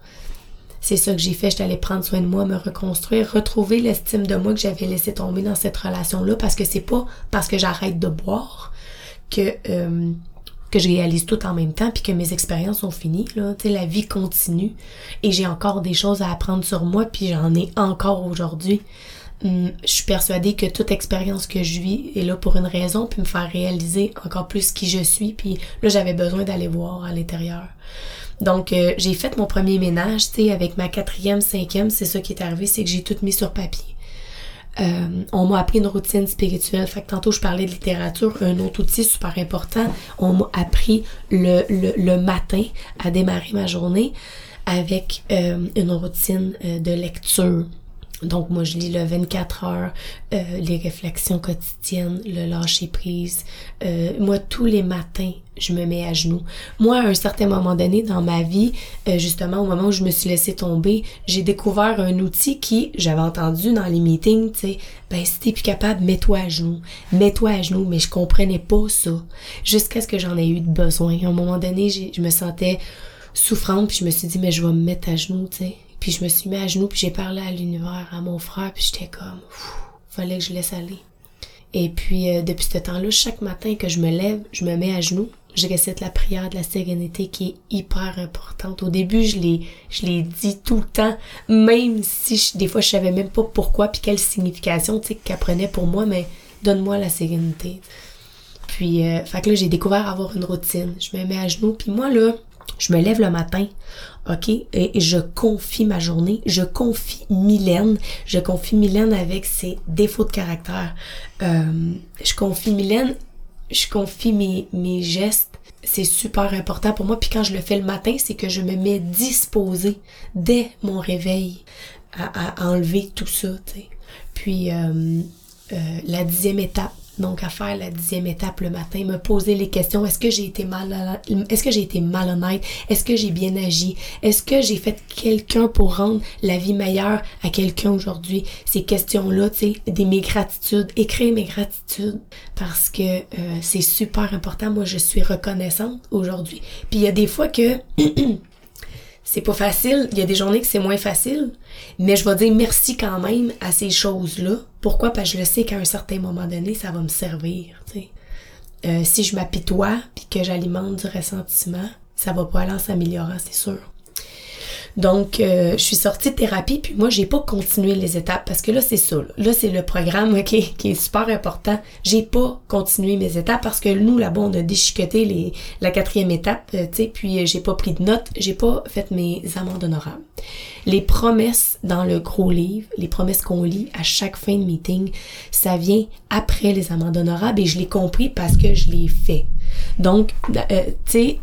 C'est ça que j'ai fait, j'étais allée prendre soin de moi, me reconstruire, retrouver l'estime de moi que j'avais laissé tomber dans cette relation-là, parce que c'est pas parce que j'arrête de boire que euh, que je réalise tout en même temps puis que mes expériences sont finies là. Tu sais la vie continue. Et j'ai encore des choses à apprendre sur moi puis j'en ai encore aujourd'hui. Hum, je suis persuadée que toute expérience que je vis est là pour une raison puis me faire réaliser encore plus qui je suis puis là j'avais besoin d'aller voir à l'intérieur. Donc euh, j'ai fait mon premier ménage tu sais avec ma quatrième cinquième. C'est ça qui est arrivé c'est que j'ai tout mis sur papier euh, on m'a appris une routine spirituelle. Fait que tantôt, je parlais de littérature. Un autre outil super important, on m'a appris le, le, matin à démarrer ma journée avec euh, une routine euh, de lecture. Donc moi je lis le 24 heures, euh, les réflexions quotidiennes, le lâcher prise. Euh, moi tous les matins je me mets à genoux. Moi à un certain moment donné dans ma vie, euh, justement au moment où je me suis laissé tomber, j'ai découvert un outil qui j'avais entendu dans les meetings, tu sais, ben si t'es plus capable, mets-toi à genoux, mets-toi à genoux. Mais je comprenais pas ça jusqu'à ce que j'en ai eu de besoin. À un moment donné, je me sentais souffrante puis je me suis dit mais je vais me mettre à genoux, tu sais puis je me suis mis à genoux, puis j'ai parlé à l'univers, à mon frère, puis j'étais comme, fallait que je laisse aller. Et puis, euh, depuis ce temps-là, chaque matin que je me lève, je me mets à genoux, je récite la prière de la sérénité qui est hyper importante. Au début, je l'ai, je l'ai dit tout le temps, même si des fois je savais même pas pourquoi puis quelle signification, tu sais, prenait pour moi, mais donne-moi la sérénité. Puis, euh, fait que là, j'ai découvert avoir une routine. Je me mets à genoux, puis moi, là, je me lève le matin, ok, et je confie ma journée, je confie Mylène, je confie Mylène avec ses défauts de caractère, euh, je confie Mylène je confie mes, gestes. C'est super important pour moi. Puis quand je le fais le matin, c'est que je me mets disposée dès mon réveil à, enlever tout ça. Puis euh, euh, la dixième étape, donc à faire la dixième étape le matin, me poser les questions. Est-ce que j'ai été mal, est-ce que j'ai été malhonnête? Est-ce que j'ai bien agi? Est-ce que j'ai fait quelqu'un pour rendre la vie meilleure à quelqu'un aujourd'hui? Ces questions-là, tu sais, des mes gratitudes, écrire mes gratitudes parce que euh, c'est super important. Moi, je suis reconnaissante aujourd'hui. Puis il y a des fois que c'est pas facile. Il y a des journées que c'est moins facile. Mais je vais dire merci quand même à ces choses-là. Pourquoi? Parce que je le sais qu'à un certain moment donné, ça va me servir. Euh, si je m'apitoie puis que j'alimente du ressentiment, ça va pas aller en s'améliorant, c'est sûr. Donc, euh, je suis sortie de thérapie, puis moi, j'ai pas continué les étapes parce que là, c'est ça. Là, c'est le programme qui est super important. J'ai pas continué mes étapes parce que nous, là-bas, on a déchiqueté les, la quatrième étape, euh, tu sais, puis euh, j'ai pas pris de notes, j'ai pas fait mes amendes honorables. Les promesses dans le gros livre, les promesses qu'on lit à chaque fin de meeting, ça vient après les amendes honorables et je l'ai compris parce que je l'ai fait. Donc, tu sais,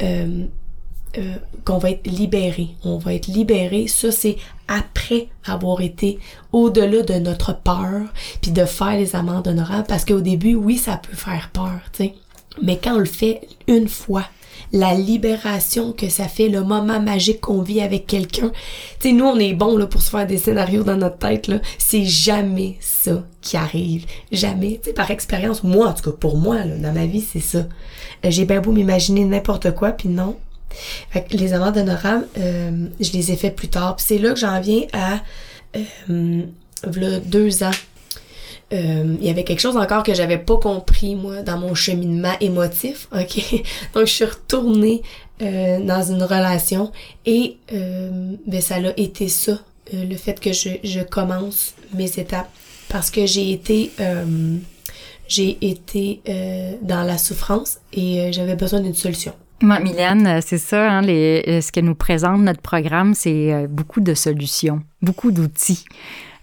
euh, qu'on va être libéré. On va être libéré. Ça, c'est après avoir été au-delà de notre peur, puis de faire les amendes honorables. Parce qu'au début, oui, ça peut faire peur, tu sais. Mais quand on le fait une fois, la libération que ça fait, le moment magique qu'on vit avec quelqu'un. Tu sais, nous, on est bon là, pour se faire des scénarios dans notre tête. là. C'est jamais ça qui arrive. Jamais. Tu sais, par expérience, moi, en tout cas, pour moi, là, dans ma vie, c'est ça. Euh, j'ai bien beau m'imaginer n'importe quoi, puis non, fait que les amendes honorables, euh, je les ai fait plus tard. Puis c'est là que j'en viens à euh, deux ans. Euh, il y avait quelque chose encore que j'avais pas compris moi dans mon cheminement émotif, ok? Donc je suis retournée euh, dans une relation et euh, ben ça a été ça, le fait que je, je commence mes étapes parce que j'ai été j'ai été dans la souffrance et j'avais besoin d'une solution. Moi, Mylène, euh, c'est ça, hein, les, euh, ce que nous présente notre programme, c'est euh, beaucoup de solutions, beaucoup d'outils.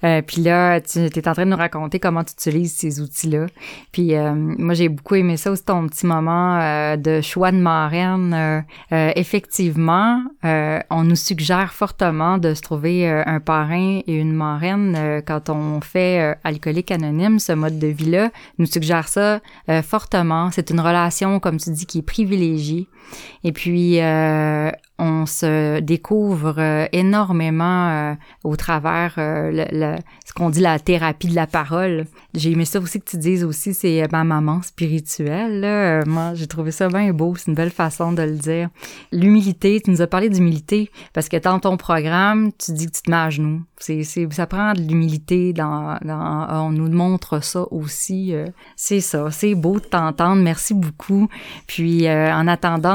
Euh, puis là, tu es en train de nous raconter comment tu utilises ces outils-là. Puis euh, moi, j'ai beaucoup aimé ça aussi, ton petit moment euh, de choix de marraine. effectivement, on nous suggère fortement de se trouver un parrain et une marraine quand on fait alcoolique anonyme, ce mode de vie-là. nous suggère ça fortement. C'est une relation, comme tu dis, qui est privilégiée. Et puis, on se découvre euh, énormément euh, au travers euh, le, ce qu'on dit la thérapie de la parole. J'ai aimé ça aussi que tu dises aussi c'est ma maman spirituelle. Moi, j'ai trouvé ça bien beau, c'est une belle façon de le dire. L'humilité, tu nous as parlé d'humilité parce que dans ton programme, tu dis que tu te mets à genoux. C'est, ça prend de l'humilité dans, on nous montre ça aussi. c'est ça, c'est beau de t'entendre. Merci beaucoup. Puis en attendant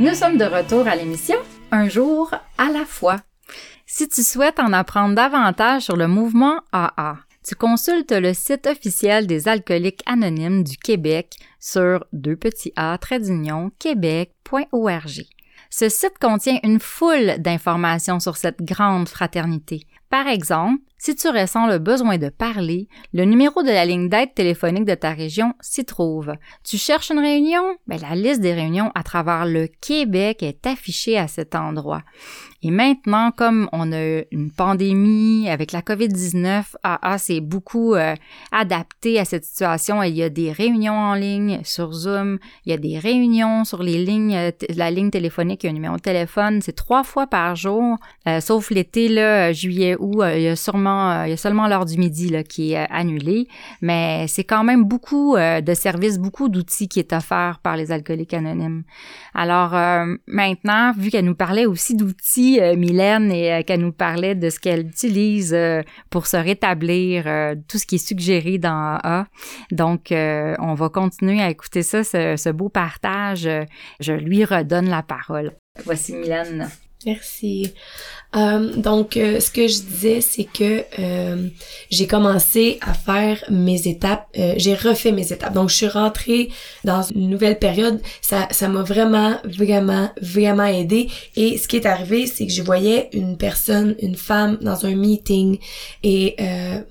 Nous sommes de retour à l'émission Un jour à la fois. Si tu souhaites en apprendre davantage sur le mouvement AA, tu consultes le site officiel des alcooliques anonymes du Québec sur deux petits a québec.org. Ce site contient une foule d'informations sur cette grande fraternité. Par exemple, si tu ressens le besoin de parler, le numéro de la ligne d'aide téléphonique de ta région s'y trouve. Tu cherches une réunion? Ben, la liste des réunions à travers le Québec est affichée à cet endroit. Et maintenant, comme on a une pandémie avec la COVID-19, AA s'est beaucoup euh, adapté à cette situation. Il y a des réunions en ligne sur Zoom, il y a des réunions sur les lignes, euh, la ligne téléphonique, il y a un numéro de téléphone. C'est trois fois par jour, euh, sauf l'été, juillet, où il y a sûrement, il y a seulement l'heure du midi qui est annulée, mais c'est quand même beaucoup de services, beaucoup d'outils qui est offert par les alcooliques anonymes. Alors maintenant, vu qu'elle nous parlait aussi d'outils, Mylène, et qu'elle nous parlait de ce qu'elle utilise pour se rétablir, tout ce qui est suggéré dans A, donc on va continuer à écouter ça, ce, ce beau partage. Je lui redonne la parole. Voici Mylène. Merci. Euh, donc, euh, ce que je disais, c'est que euh, j'ai commencé à faire mes étapes. j'ai refait mes étapes. Donc, je suis rentrée dans une nouvelle période. Ça, ça m'a vraiment, vraiment, vraiment aidé. Et ce qui est arrivé, c'est que je voyais une personne, une femme, dans un meeting. Et,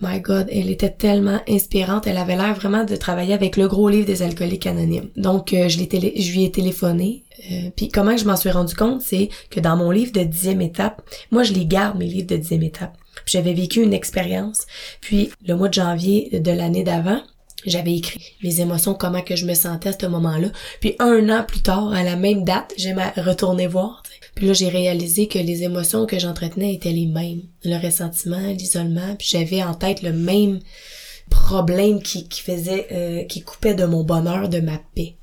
my God, elle était tellement inspirante. Elle avait l'air vraiment de travailler avec le gros livre des alcooliques anonymes. Donc, je, l'ai je lui ai téléphoné. Euh, puis comment je m'en suis rendu compte, c'est que dans mon livre de dixième étape, moi je les garde mes livres de dixième étape. J'avais vécu une expérience. Puis le mois de janvier de l'année d'avant, j'avais écrit mes émotions, comment que je me sentais à ce moment-là. Puis un an plus tard, à la même date, j'ai retourné voir. Puis là, j'ai réalisé que les émotions que j'entretenais étaient les mêmes. Le ressentiment, l'isolement. Puis j'avais en tête le même problème qui, faisait, euh, qui coupait de mon bonheur, de ma paix.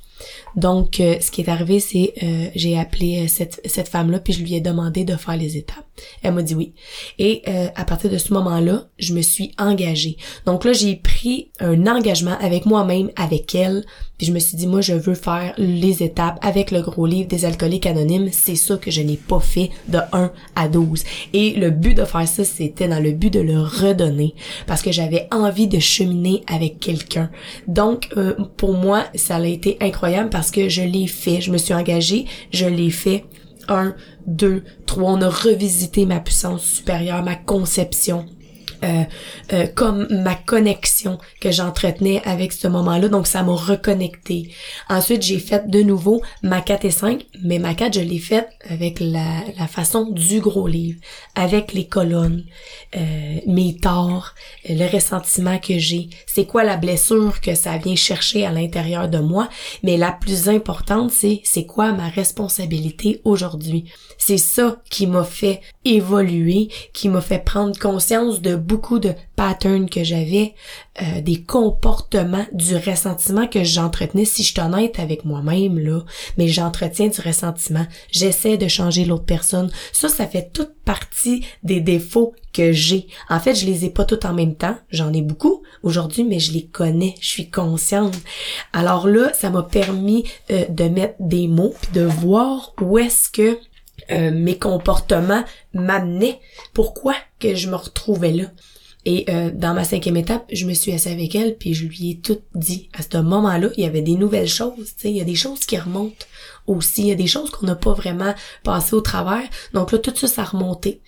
Donc, euh, ce qui est arrivé, c'est euh, j'ai appelé euh, cette, cette femme-là, puis je lui ai demandé de faire les étapes. Elle m'a dit oui. Et à partir de ce moment-là, je me suis engagée. Donc là, j'ai pris un engagement avec moi-même, avec elle, puis je me suis dit, moi, je veux faire les étapes avec le gros livre des alcooliques anonymes. C'est ça que je n'ai pas fait de 1 à 12. Et le but de faire ça, c'était dans le but de le redonner, parce que j'avais envie de cheminer avec quelqu'un. Donc, pour moi, ça a été incroyable que je l'ai fait, je me suis engagée, je l'ai fait. Un, deux, trois, on a revisité ma puissance supérieure, ma conception, euh, euh, comme ma connexion que j'entretenais avec ce moment-là. Donc, ça m'a reconnecté. Ensuite, j'ai fait de nouveau ma 4 et 5, mais ma 4, je l'ai faite avec la, la, façon du gros livre, avec les colonnes, euh, mes torts, le ressentiment que j'ai. C'est quoi la blessure que ça vient chercher à l'intérieur de moi? Mais la plus importante, c'est c'est quoi ma responsabilité aujourd'hui? C'est ça qui m'a fait évoluer, qui m'a fait prendre conscience de beaucoup de patterns que j'avais, euh, des comportements, du ressentiment que j'entretenais. Si je suis honnête avec moi-même, là, mais j'entretiens du ressentiment. J'essaie de changer l'autre personne. Ça, ça fait toute partie des défauts que j'ai. En fait, je les ai pas tous en même temps. J'en ai beaucoup aujourd'hui, mais je les connais. Je suis consciente. Alors là, ça m'a permis euh, de mettre des mots puis de voir où est-ce que euh, mes comportements m'amenaient. Pourquoi que je me retrouvais là? Et euh, dans ma cinquième étape, je me suis assise avec elle, puis je lui ai tout dit. À ce moment-là, il y avait des nouvelles choses. Il y a des choses qui remontent aussi. Il y a des choses qu'on n'a pas vraiment passées au travers. Donc là, tout ça, ça a remonté.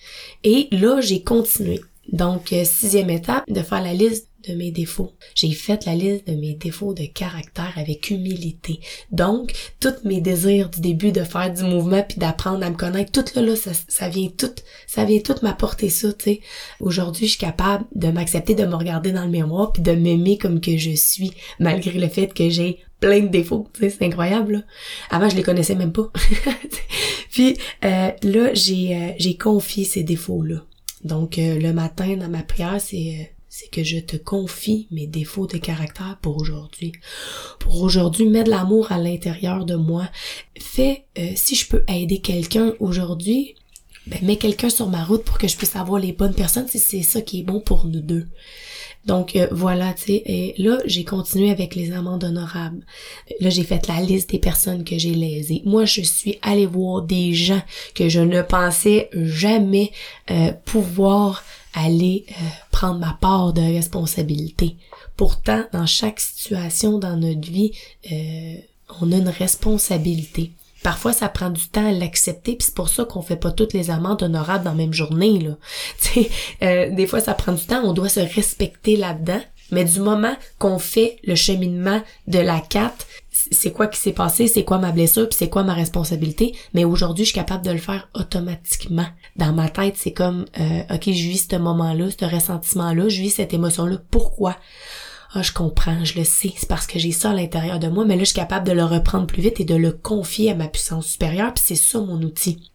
Et là, j'ai continué. Donc, euh, sixième étape, de faire la liste de mes défauts. J'ai fait la liste de mes défauts de caractère avec humilité. Donc, tous mes désirs du début de faire du mouvement puis d'apprendre à me connaître, tout là, là ça, ça vient tout, ça vient tout m'apporter ça, tu sais. Aujourd'hui, je suis capable de m'accepter, de me regarder dans le miroir puis de m'aimer comme que je suis, malgré le fait que j'ai plein de défauts, tu sais, c'est incroyable. Là. Avant, je les connaissais même pas. puis euh, là, j'ai euh, j'ai confié ces défauts-là. Donc, euh, le matin, dans ma prière, c'est c'est que je te confie mes défauts de caractère pour aujourd'hui. Pour aujourd'hui, mets de l'amour à l'intérieur de moi. Fais, euh, si je peux aider quelqu'un aujourd'hui, ben, mets quelqu'un sur ma route pour que je puisse avoir les bonnes personnes si c'est ça qui est bon pour nous deux. Donc euh, voilà, tu sais, et là j'ai continué avec les amendes honorables. Là j'ai fait la liste des personnes que j'ai lésées. Moi je suis allée voir des gens que je ne pensais jamais euh, pouvoir aller euh, prendre ma part de responsabilité. Pourtant, dans chaque situation dans notre vie, euh, on a une responsabilité. Parfois, ça prend du temps à l'accepter, puis c'est pour ça qu'on fait pas toutes les amendes honorables dans la même journée. Là. Euh, des fois, ça prend du temps, on doit se respecter là-dedans. Mais du moment qu'on fait le cheminement de la carte, c'est quoi qui s'est passé, c'est quoi ma blessure, puis c'est quoi ma responsabilité. Mais aujourd'hui, je suis capable de le faire automatiquement. Dans ma tête, c'est comme, euh, ok, je vis ce moment-là, ce ressentiment-là, je vis cette émotion-là. Pourquoi? Ah, je comprends, je le sais, c'est parce que j'ai ça à l'intérieur de moi, mais là, je suis capable de le reprendre plus vite et de le confier à ma puissance supérieure, puis c'est ça mon outil.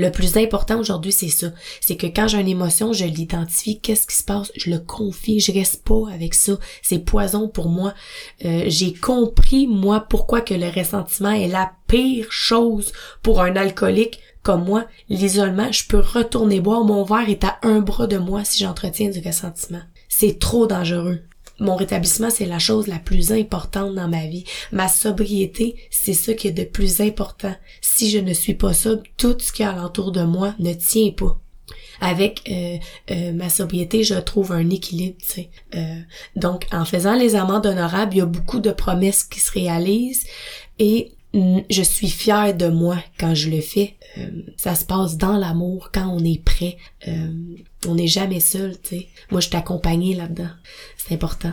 Le plus important aujourd'hui, c'est ça. C'est que quand j'ai une émotion, je l'identifie. Qu'est-ce qui se passe? Je le confie. Je reste pas avec ça. C'est poison pour moi. Euh, j'ai compris, moi, pourquoi que le ressentiment est la pire chose pour un alcoolique comme moi. L'isolement, je peux retourner boire. Mon verre est à un bras de moi si j'entretiens du ressentiment. C'est trop dangereux mon rétablissement, c'est la chose la plus importante dans ma vie. Ma sobriété, c'est ça qui est de plus important. Si je ne suis pas sobre, tout ce qui est alentour de moi ne tient pas. Avec euh, euh, ma sobriété, je trouve un équilibre. Euh, donc, en faisant les amendes honorables, il y a beaucoup de promesses qui se réalisent et je suis fière de moi quand je le fais. Euh, ça se passe dans l'amour, quand on est prêt. Euh, on n'est jamais seul, tu sais. Moi, je suis accompagnée là-dedans. C'est important.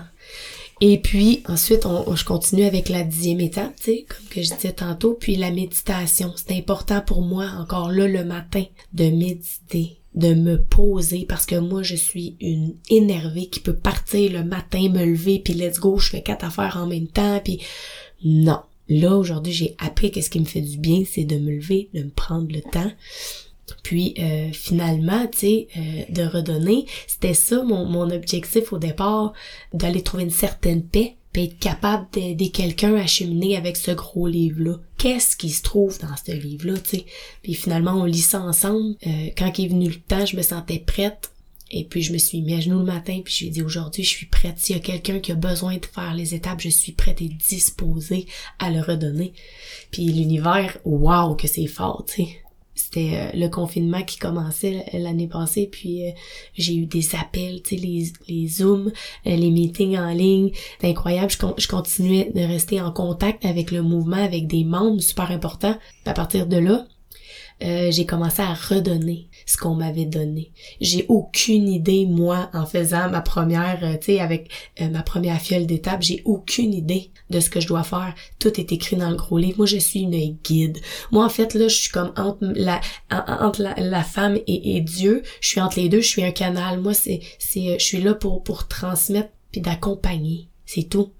Et puis, ensuite, on, je continue avec la dixième étape, tu sais, comme que je disais tantôt. Puis la méditation. C'est important pour moi, encore là, le matin, de méditer de me poser parce que moi je suis une énervée qui peut partir le matin me lever puis let's go je fais quatre affaires en même temps puis non Là, aujourd'hui, j'ai appris qu'est-ce qui me fait du bien, c'est de me lever, de me prendre le temps. Puis euh, finalement, tu sais, euh, de redonner, c'était ça mon, mon objectif au départ, d'aller trouver une certaine paix, puis être capable d'aider quelqu'un à cheminer avec ce gros livre-là. Qu'est-ce qui se trouve dans ce livre-là, tu sais? Puis finalement, on lit ça ensemble. Euh, quand il est venu le temps, je me sentais prête et puis je me suis mis à genoux le matin, puis je lui ai dit aujourd'hui je suis prête. S'il y a quelqu'un qui a besoin de faire les étapes, je suis prête et disposée à le redonner. Puis l'univers, waouh que c'est fort, tu sais. C'était euh, le confinement qui commençait l'année passée, puis euh, j'ai eu des appels, tu sais, les, les Zooms, euh, les meetings en ligne. C'est incroyable. Je, je continuais de rester en contact avec le mouvement, avec des membres super importants. À partir de là, euh, j'ai commencé à redonner ce qu'on m'avait donné. J'ai aucune idée, moi, en faisant ma première, euh, tu sais, avec euh, ma première fiole d'étape, j'ai aucune idée de ce que je dois faire. Tout est écrit dans le gros livre. Moi, je suis une guide. Moi, en fait, là, je suis comme entre la, entre la, femme et, et, Dieu. Je suis entre les deux. Je suis un canal. Moi, c'est, c'est, je suis là pour, pour transmettre puis d'accompagner. C'est tout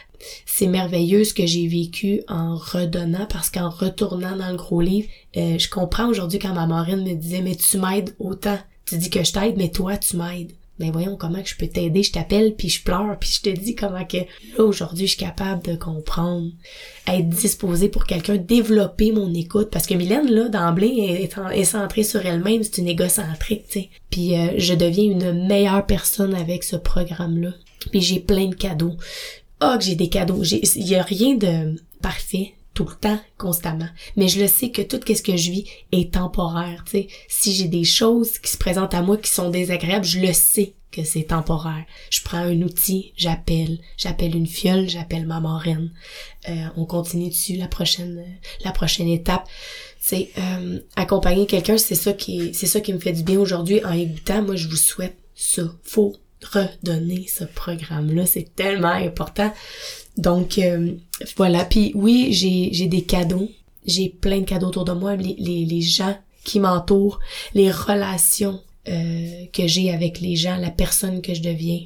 c'est merveilleux ce que j'ai vécu en redonnant parce qu'en retournant dans le gros livre, euh, je comprends aujourd'hui quand ma marraine me disait mais tu m'aides autant. Tu dis que je t'aide mais toi tu m'aides. Mais voyons comment que je peux t'aider, je t'appelle puis je pleure puis je te dis comment que là aujourd'hui je suis capable de comprendre, être disposée pour quelqu'un, développer mon écoute parce que Mylène là d'emblée est, centrée sur elle-même, c'est une égocentrique, tu sais. Puis euh, je deviens une meilleure personne avec ce programme là. Puis j'ai plein de cadeaux oh, que j'ai des cadeaux. Il y a rien de parfait tout le temps, constamment. Mais je le sais que tout ce que je vis est temporaire. Si j'ai des choses qui se présentent à moi qui sont désagréables, je le sais que c'est temporaire. Je prends un outil, j'appelle, j'appelle une fiole, j'appelle ma marraine. Euh, on continue dessus la prochaine, la prochaine étape. C'est euh, accompagner quelqu'un, c'est ça qui, c'est ça qui me fait du bien aujourd'hui en écoutant. Moi, je vous souhaite ça. Faut redonner ce programme-là. C'est tellement important. Donc euh, voilà. Puis oui, j'ai, des cadeaux. J'ai plein de cadeaux autour de moi. Les, les, les gens qui m'entourent, les relations euh, que j'ai avec les gens, la personne que je deviens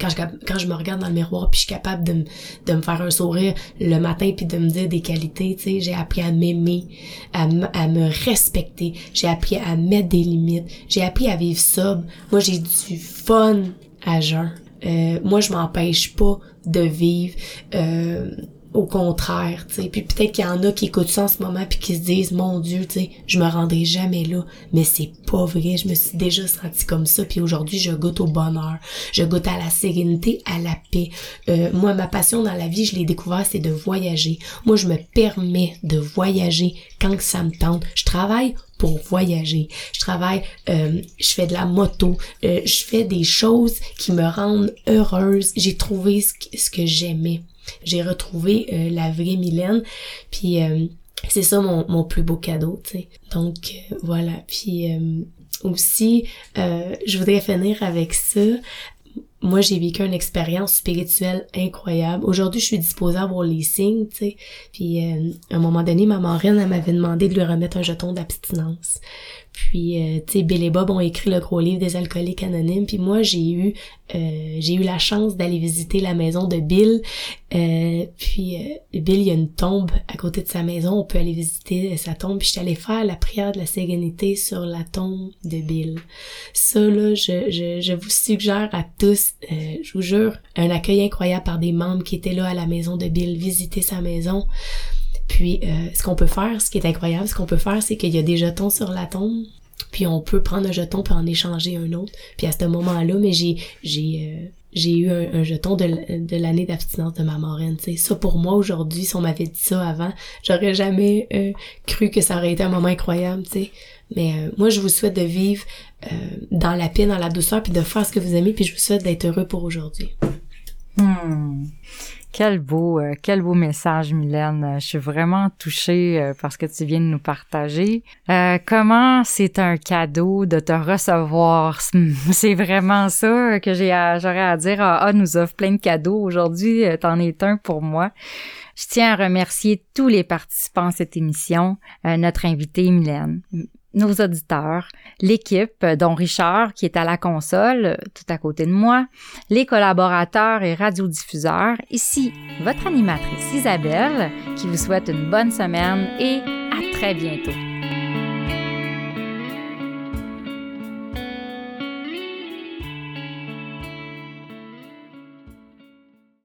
quand je, quand je me regarde dans le miroir puis je suis capable de, de me faire un sourire le matin puis de me dire des qualités, tu sais, j'ai appris à m'aimer, à, à me respecter, j'ai appris à mettre des limites, j'ai appris à vivre sobre. Moi, j'ai du fun Euh, moi, je m'empêche pas de vivre. Euh, au contraire, tu sais. Puis peut-être qu'il y en a qui écoutent ça en ce moment puis qui se disent mon dieu, tu sais, je me rendrai jamais là, mais c'est pas vrai, je me suis déjà sentie comme ça puis aujourd'hui, je goûte au bonheur, je goûte à la sérénité, à la paix. Euh, moi ma passion dans la vie, je l'ai découvert, c'est de voyager. Moi, je me permets de voyager quand ça me tente. Je travaille pour voyager. Je travaille, euh, je fais de la moto, euh, je fais des choses qui me rendent heureuse. J'ai trouvé ce que j'aimais j'ai retrouvé euh, la vraie Mylène. Puis c'est ça mon, mon plus beau cadeau, tu sais. Donc voilà. Puis aussi, je voudrais finir avec ça. Moi, j'ai vécu une expérience spirituelle incroyable. Aujourd'hui, je suis disposée à voir les signes, tu sais. Puis, à un moment donné, ma marraine, elle m'avait demandé de lui remettre un jeton d'abstinence. Puis, euh, tu sais, Bill et Bob ont écrit le gros livre des alcooliques anonymes. Puis moi, j'ai eu, euh, j'ai eu la chance d'aller visiter la maison de Bill. Euh, puis Bill, il y a une tombe à côté de sa maison. On peut aller visiter sa tombe. Puis je suis allée faire la prière de la sérénité sur la tombe de Bill. Ça, là, je, je, je vous suggère à tous, je vous jure, un accueil incroyable par des membres qui étaient là à la maison de Bill, visiter sa maison. Puis, euh, ce qu'on peut faire, ce qui est incroyable, ce qu'on peut faire, c'est qu'il y a des jetons sur la tombe. Puis on peut prendre un jeton puis en échanger un autre. Puis à ce moment-là, mais j'ai j'ai euh, j'ai eu un, jeton de, de l'année d'abstinence de ma marraine. sais. Ça pour moi aujourd'hui, si on m'avait dit ça avant, j'aurais jamais euh, cru que ça aurait été un moment incroyable. sais. Mais moi, je vous souhaite de vivre dans la paix, dans la douceur, puis de faire ce que vous aimez, puis je vous souhaite d'être heureux pour aujourd'hui. Hmm. Quel beau, euh, quel beau message, Mylène. Euh, je suis vraiment touchée euh, parce que tu viens de nous partager. comment c'est un cadeau de te recevoir? C'est vraiment ça que j'ai, j'aurais à dire. Ah, ah, nous offre plein de cadeaux aujourd'hui. T'en es un pour moi. Je tiens à remercier tous les participants à cette émission, notre invité Mylène nos auditeurs, l'équipe, dont Richard qui est à la console tout à côté de moi, les collaborateurs et radiodiffuseurs. Ici, votre animatrice Isabelle qui vous souhaite une bonne semaine et à très bientôt.